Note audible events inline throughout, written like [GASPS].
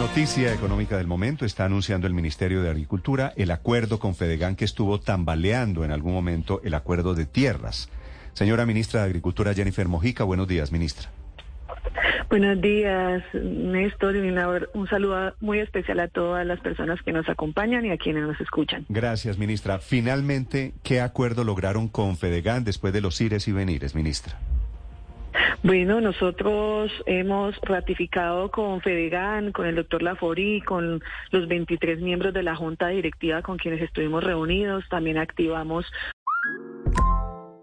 Noticia económica del momento. Está anunciando el Ministerio de Agricultura el acuerdo con Fedegan que estuvo tambaleando en algún momento el acuerdo de tierras. Señora Ministra de Agricultura Jennifer Mojica, buenos días, ministra. Buenos días, Néstor, y un saludo muy especial a todas las personas que nos acompañan y a quienes nos escuchan. Gracias, ministra. Finalmente, ¿qué acuerdo lograron con Fedegan después de los ires y venires, ministra? Bueno, nosotros hemos ratificado con Fedegan, con el doctor Lafori, con los 23 miembros de la Junta Directiva con quienes estuvimos reunidos. También activamos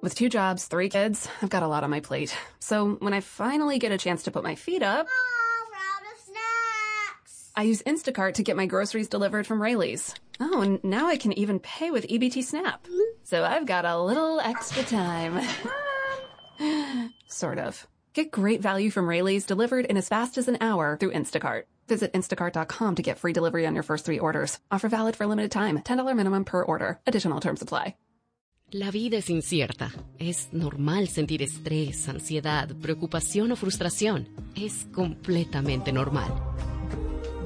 With two jobs, three kids, I've got a lot on my plate. So when I finally get a chance to put my feet up, Oh, out of snacks. I use Instacart to get my groceries delivered from Rayleigh's. Oh, and now I can even pay with EBT Snap. So I've got a little extra time. [LAUGHS] [GASPS] sort of. Get great value from Rayleigh's delivered in as fast as an hour through Instacart. Visit instacart.com to get free delivery on your first three orders. Offer valid for a limited time. $10 minimum per order. Additional terms apply. La vida es incierta. Es normal sentir estrés, ansiedad, preocupación o frustración. Es completamente normal.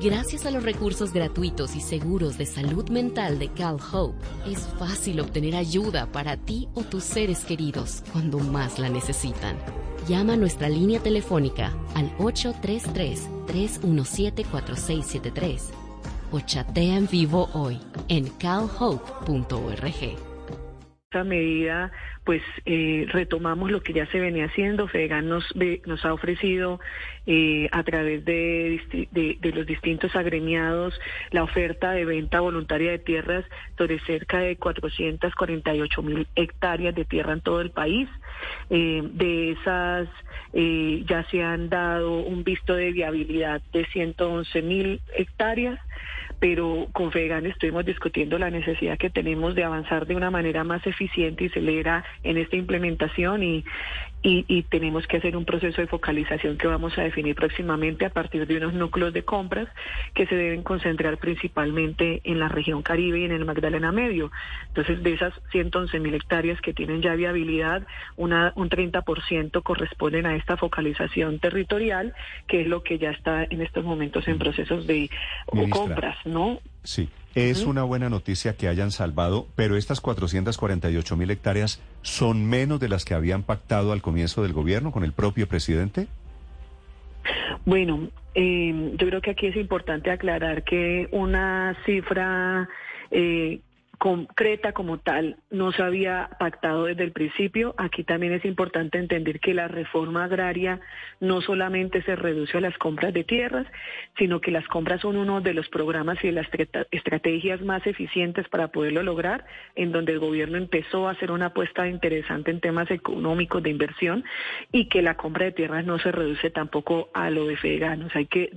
Gracias a los recursos gratuitos y seguros de salud mental de CalHope, es fácil obtener ayuda para ti o tus seres queridos cuando más la necesitan. Llama a nuestra línea telefónica al 833-317-4673 o chatea en vivo hoy en calhope.org esta medida, pues eh, retomamos lo que ya se venía haciendo. FEDEGAN nos, ha ofrecido eh, a través de, los distintos agremiados la oferta de venta voluntaria de tierras sobre cerca de 448 mil hectáreas de tierra en todo el país. Eh, de esas ya se han dado un visto de viabilidad de 111 mil hectáreas pero con FEGAN estuvimos discutiendo la necesidad que tenemos de avanzar de una manera más eficiente y celera en esta implementación y, y, y, tenemos que hacer un proceso de focalización que vamos a definir próximamente a partir de unos núcleos de compras que se deben concentrar principalmente en la región Caribe y en el Magdalena Medio. Entonces, de esas 111 mil hectáreas que tienen ya viabilidad, una, un 30% corresponden a esta focalización territorial, que es lo que ya está en estos momentos en procesos de compras. ¿no? Sí, es una buena noticia que hayan salvado, pero estas 448 mil hectáreas son menos de las que habían pactado al comienzo del gobierno con el propio presidente. Bueno, eh, yo creo que aquí es importante aclarar que una cifra eh, concreta como tal no se había pactado desde el principio. Aquí también es importante entender que la reforma agraria no solamente se reduce a las compras de tierras, sino que las compras son uno de los programas y de las estrategias más eficientes para poderlo lograr, en donde el gobierno empezó a hacer una apuesta interesante en temas económicos de inversión y que la compra de tierras no se reduce tampoco a lo de fedeganos. Hay que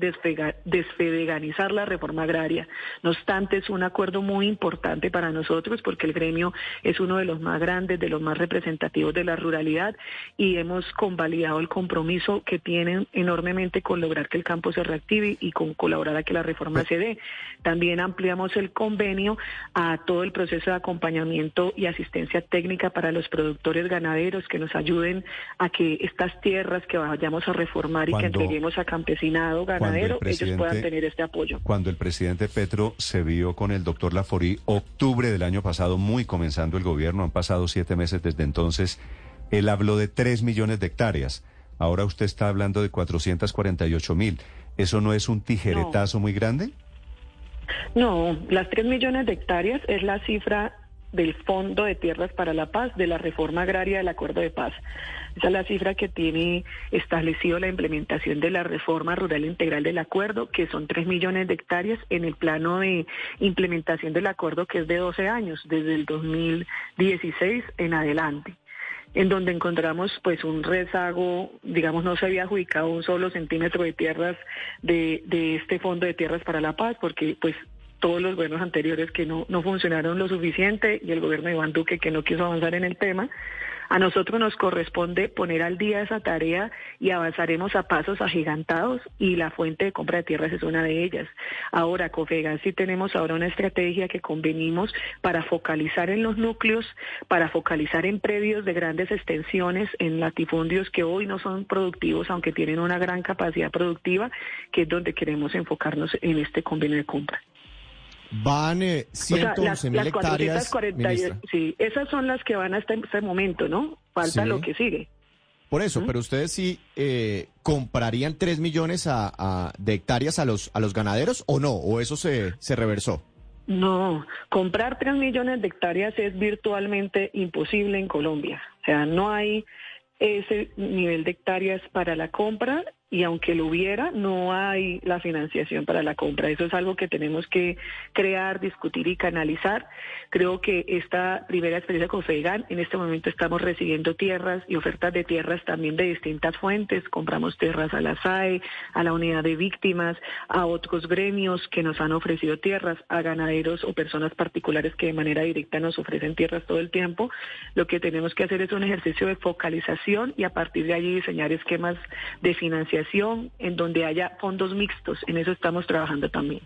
desfedeganizar la reforma agraria. No obstante, es un acuerdo muy importante para nosotros porque el gremio es uno de los más grandes, de los más representativos de la ruralidad y hemos convalidado el compromiso que tienen enormemente con lograr que el campo se reactive y con colaborar a que la reforma se dé. También ampliamos el convenio a todo el proceso de acompañamiento y asistencia técnica para los productores ganaderos que nos ayuden a que estas tierras que vayamos a reformar y que entreguemos a campesinado ganadero, ellos puedan tener este apoyo. Cuando el presidente Petro se vio con el doctor Lafori, octubre del año pasado, muy comenzando el gobierno, han pasado siete meses desde entonces, él habló de tres millones de hectáreas. Ahora usted está hablando de 448 mil. ¿Eso no es un tijeretazo no. muy grande? No, las tres millones de hectáreas es la cifra del Fondo de Tierras para la Paz, de la reforma agraria del Acuerdo de Paz. Esa es la cifra que tiene establecido la implementación de la reforma rural integral del acuerdo, que son 3 millones de hectáreas en el plano de implementación del acuerdo, que es de 12 años, desde el 2016 en adelante. en donde encontramos pues un rezago, digamos, no se había adjudicado un solo centímetro de tierras de, de este Fondo de Tierras para la Paz, porque pues todos los gobiernos anteriores que no, no funcionaron lo suficiente y el gobierno de Iván Duque que no quiso avanzar en el tema. A nosotros nos corresponde poner al día esa tarea y avanzaremos a pasos agigantados y la fuente de compra de tierras es una de ellas. Ahora, Cofegan, sí tenemos ahora una estrategia que convenimos para focalizar en los núcleos, para focalizar en predios de grandes extensiones, en latifundios que hoy no son productivos, aunque tienen una gran capacidad productiva, que es donde queremos enfocarnos en este convenio de compra. Van eh, 111 mil hectáreas. 440, sí, esas son las que van hasta este momento, ¿no? Falta Sí. lo que sigue. Por eso, pero ustedes sí eh, comprarían 3 millones a, a- de hectáreas a los, a los ganaderos o no, o eso se, se reversó. No, comprar 3 millones de hectáreas es virtualmente imposible en Colombia. O sea, no hay ese nivel de hectáreas para la compra y aunque lo hubiera, no hay la financiación para la compra. Eso es algo que tenemos que crear, discutir y canalizar. Creo que esta primera experiencia con FEGAN, en este momento estamos recibiendo tierras y ofertas de tierras también de distintas fuentes. Compramos tierras a la SAE, a la unidad de víctimas, a otros gremios que nos han ofrecido tierras, a ganaderos o personas particulares que de manera directa nos ofrecen tierras todo el tiempo. Lo que tenemos que hacer es un ejercicio de focalización y a partir de allí diseñar esquemas de financiación en donde haya fondos mixtos. En eso estamos trabajando también.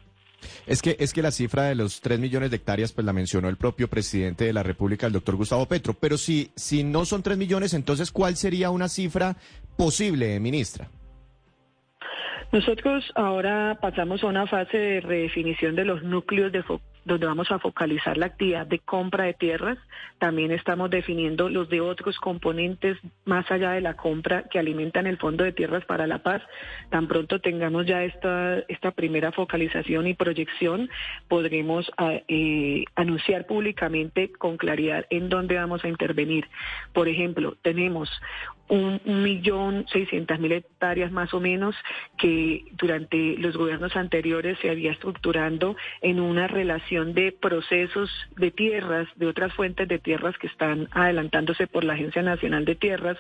Es que, es que la cifra de los 3 millones de hectáreas, pues la mencionó el propio presidente de la República, el doctor Gustavo Petro. Pero si, si no son 3 millones, entonces, ¿cuál sería una cifra posible, ministra? Nosotros ahora pasamos a una fase de redefinición de los núcleos de fo- donde vamos a focalizar la actividad de compra de tierras. También estamos definiendo los de otros componentes más allá de la compra que alimentan el Fondo de Tierras para la Paz. Tan pronto tengamos ya esta, esta primera focalización y proyección, podremos ah, eh, anunciar públicamente con claridad en dónde vamos a intervenir. Por ejemplo, tenemos un millón seiscientas mil hectáreas más o menos que durante los gobiernos anteriores se había estructurando en una relación de procesos de tierras, de otras fuentes de tierras que están adelantándose por la Agencia Nacional de Tierras,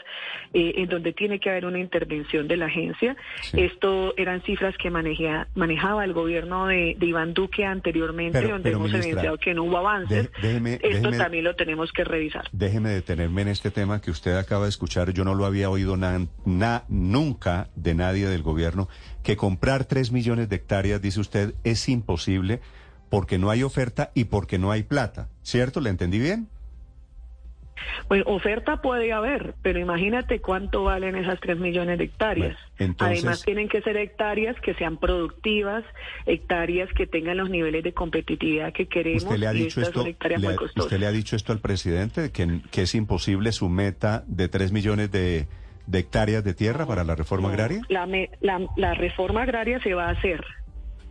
eh, en donde tiene que haber una intervención de la agencia. Esto eran cifras que manejea- manejaba el gobierno de, de Iván Duque anteriormente, Pero- donde pero, hemos ministra, evidenciado que no hubo avances. déjeme- Esto déjeme- también lo tenemos que revisar. Déjeme detenerme en este tema que usted acaba de escuchar. Yo no lo había oído na- nunca de nadie del gobierno. Que comprar tres millones de hectáreas, dice usted, es imposible porque no hay oferta y porque no hay plata. ¿Cierto? ¿Le entendí bien? Pues oferta puede haber, pero imagínate cuánto valen esas 3 millones de hectáreas. Bueno, entonces- Además, tienen que ser hectáreas que sean productivas, hectáreas que tengan los niveles de competitividad que queremos. ¿Usted le ha dicho esto? le ha-. ¿Usted le ha dicho esto al presidente que, que es imposible su meta de tres millones de, de hectáreas de tierra para la reforma agraria? La, me- la, la reforma agraria se va a hacer.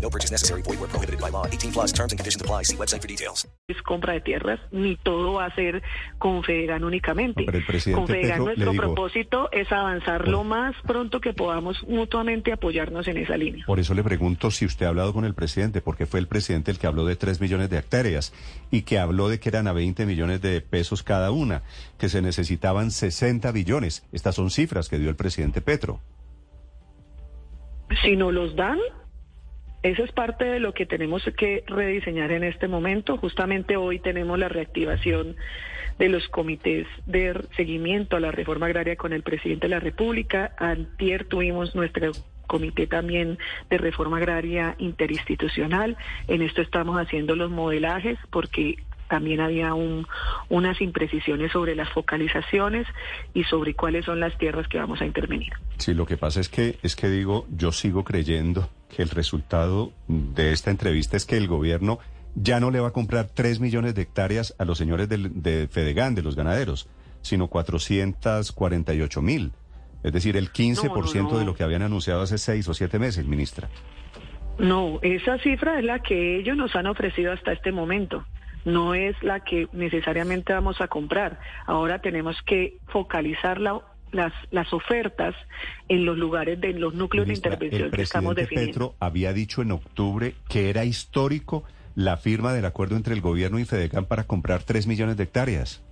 No purchase necessary. Void where prohibited by law. 18 plus terms and conditions apply. See website for details. es compra de tierras, ni todo va a ser con Fedegan únicamente. No, pero el presidente con Fedegan nuestro digo- propósito es avanzar lo más pronto que podamos mutuamente apoyarnos en esa línea. Por eso le pregunto si usted ha hablado con el presidente, porque fue el presidente el que habló de 3 millones de hectáreas y que habló de que eran a 20 millones de pesos cada una, que se necesitaban 60 billones. Estas son cifras que dio el presidente Petro. Si no los dan, eso es parte de lo que tenemos que rediseñar en este momento. Justamente hoy tenemos la reactivación de los comités de seguimiento a la reforma agraria con el presidente de la República. Antier tuvimos nuestro comité también de reforma agraria interinstitucional. En esto estamos haciendo los modelajes porque también había un, unas imprecisiones sobre las focalizaciones y sobre cuáles son las tierras que vamos a intervenir. Sí, lo que pasa es que, es que digo, yo sigo creyendo que el resultado de esta entrevista es que el gobierno ya no le va a comprar 3 millones de hectáreas a los señores del- de Fedegan, de los ganaderos, sino 448 mil. Es decir, el 15% No, no, no. de lo que habían anunciado hace seis o siete meses, ministra. No, esa cifra es la que ellos nos han ofrecido hasta este momento. No es la que necesariamente vamos a comprar. Ahora tenemos que focalizar la- las, las ofertas en los lugares de los núcleos Ministra, de intervención el que estamos presidente definiendo. Petro había dicho en octubre que era histórico la firma del acuerdo entre el gobierno y Fedecan para comprar 3 millones de hectáreas.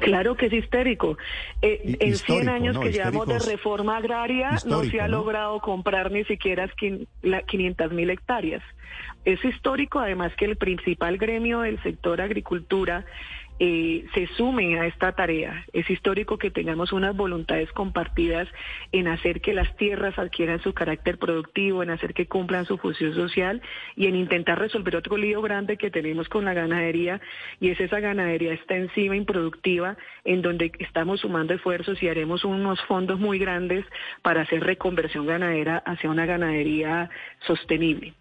Claro que es histérico. Eh, en histórico, 100 años no, que llevamos de reforma agraria no se ha ¿no? logrado comprar ni siquiera esquin- la 500 mil hectáreas. Es histórico además que el principal gremio del sector agricultura eh, se sume a esta tarea. Es histórico que tengamos unas voluntades compartidas en hacer que las tierras adquieran su carácter productivo, en hacer que cumplan su función social y en intentar resolver otro lío grande que tenemos con la ganadería y es esa ganadería extensiva, improductiva, en donde estamos sumando esfuerzos y haremos unos fondos muy grandes para hacer reconversión ganadera hacia una ganadería sostenible.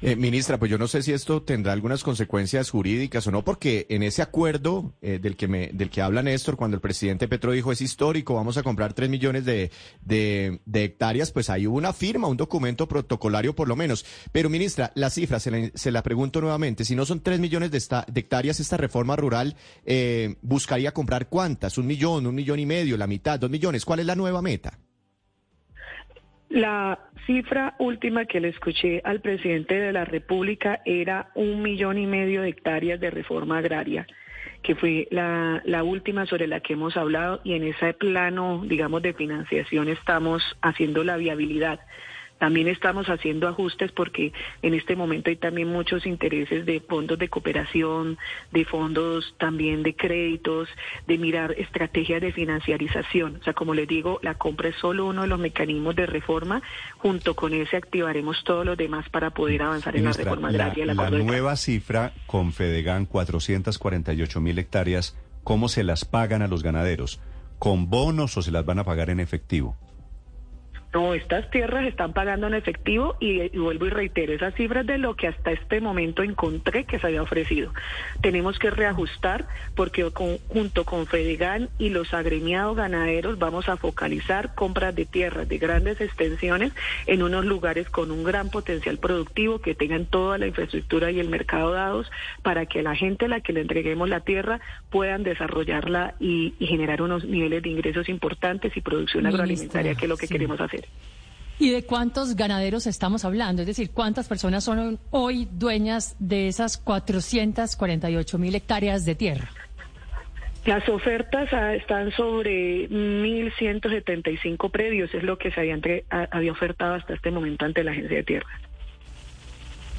Eh, ministra, pues yo no sé si esto tendrá algunas consecuencias jurídicas o no, porque en ese acuerdo eh, del que me, del que habla Néstor, cuando el presidente Petro dijo es histórico, vamos a comprar tres millones de, de, hectáreas, pues ahí hubo una firma, un documento protocolario por lo menos. Pero ministra, la cifra, se la, se la pregunto nuevamente, si no son tres millones de, esta- de hectáreas, esta reforma rural eh, buscaría comprar cuántas, un millón, un millón y medio, la mitad, dos millones, ¿cuál es la nueva meta? La cifra última que le escuché al presidente de la República era un millón y medio de hectáreas de reforma agraria, que fue la, última sobre la que hemos hablado y en ese plano, digamos, de financiación estamos haciendo la viabilidad. También estamos haciendo ajustes porque en este momento hay también muchos intereses de fondos de cooperación, de fondos también de créditos, de mirar estrategias de financiarización. O sea, como les digo, la compra es solo uno de los mecanismos de reforma. Junto con ese activaremos todos los demás para poder avanzar en la reforma la, agraria. la de nueva cifra con Fedegan, 448 mil hectáreas, ¿cómo se las pagan a los ganaderos? ¿Con bonos o se las van a pagar en efectivo? No, estas tierras están pagando en efectivo y, y vuelvo y reitero, esas cifras de lo que hasta este momento encontré que se había ofrecido. Tenemos que reajustar porque con- junto con Fedegan y los agremiados ganaderos vamos a focalizar compras de tierras de grandes extensiones en unos lugares con un gran potencial productivo que tengan toda la infraestructura y el mercado dados para que la gente a la que le entreguemos la tierra puedan desarrollarla y, y generar unos niveles de ingresos importantes y producción Ministra, agroalimentaria que es lo que sí. queremos hacer. ¿Y de cuántos ganaderos estamos hablando? Es decir, ¿cuántas personas son hoy dueñas de esas 448 mil hectáreas de tierra? Las ofertas ah, están sobre 1.175 predios, es lo que se había, entre- había ofertado hasta este momento ante la Agencia de Tierras.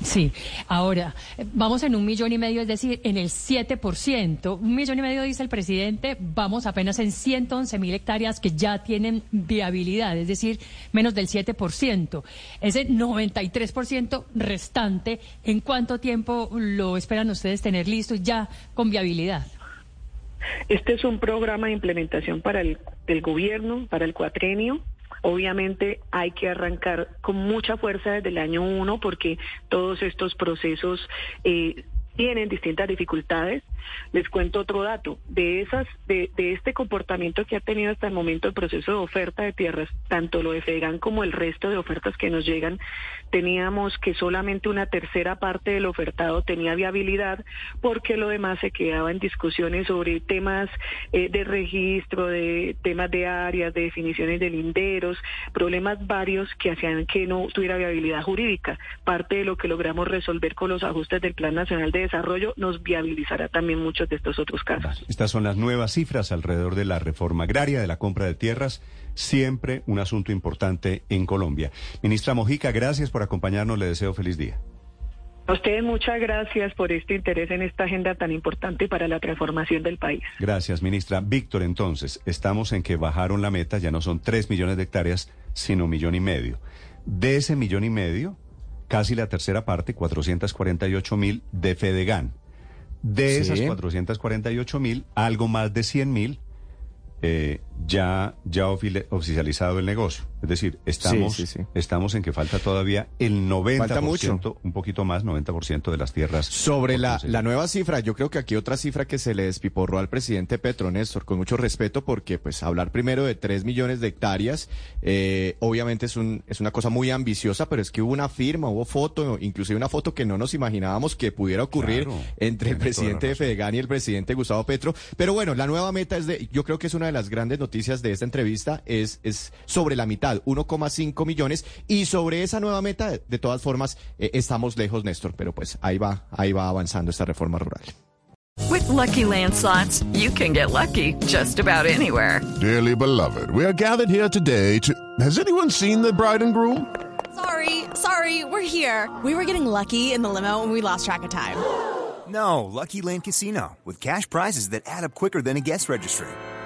Sí, ahora vamos en un millón y medio, es decir, en el 7%. Un millón y medio, dice el presidente, vamos apenas en 111 mil hectáreas que ya tienen viabilidad, es decir, menos del 7%. Ese 93% restante, ¿en cuánto tiempo lo esperan ustedes tener listo y ya con viabilidad? Este es un programa de implementación para el gobierno, para el cuatrenio. Obviamente hay que arrancar con mucha fuerza desde el año uno porque todos estos procesos eh, tienen distintas dificultades. Les cuento otro dato. De esas, de, este comportamiento que ha tenido hasta el momento el proceso de oferta de tierras, tanto lo de FEDEGAN como el resto de ofertas que nos llegan, teníamos que solamente una tercera parte del ofertado tenía viabilidad porque lo demás se quedaba en discusiones sobre temas eh, de registro, de temas de áreas, de definiciones de linderos, problemas varios que hacían que no tuviera viabilidad jurídica. Parte de lo que logramos resolver con los ajustes del Plan Nacional de Desarrollo nos viabilizará también muchos de estos otros casos. Estas son las nuevas cifras alrededor de la reforma agraria, de la compra de tierras, siempre un asunto importante en Colombia. Ministra Mojica, gracias por acompañarnos, le deseo feliz día. A ustedes muchas gracias por este interés en esta agenda tan importante para la transformación del país. Gracias, ministra. Víctor, entonces, estamos en que bajaron la meta, ya no son tres millones de hectáreas, sino millón y medio. De ese millón y medio, casi la tercera parte, 448 mil de Fedegan. De Sí. esas 448 mil, algo más de 100 mil eh, ya, ya oficializado el negocio. Es decir, estamos, Sí, sí, sí. estamos en que falta todavía el 90%, Falta mucho. un poquito más, 90% de las tierras. Sobre la, la nueva cifra, yo creo que aquí otra cifra que se le despiporró al presidente Petro, Néstor, con mucho respeto, porque pues hablar primero de 3 millones de hectáreas, eh, obviamente es, un, es una cosa muy ambiciosa, pero es que hubo una firma, hubo foto, inclusive una foto que no nos imaginábamos que pudiera ocurrir Claro, entre el presidente de. Fedegan y el presidente Gustavo Petro. Pero bueno, la nueva meta es de, yo creo que es una de las grandes noticias de esta entrevista, es, es sobre la mitad, 1,5 millones, y sobre esa nueva meta, de todas formas, eh, estamos lejos, Néstor, pero pues ahí va, ahí va avanzando esta reforma rural. With Lucky Land slots, you can get lucky just about anywhere. Dearly beloved, we are gathered here today to. Has anyone seen the bride and groom? Sorry, sorry, we're here. We were getting lucky in the limo and we lost track of time. No, Lucky Land Casino, with cash prizes that add up quicker than a guest registry.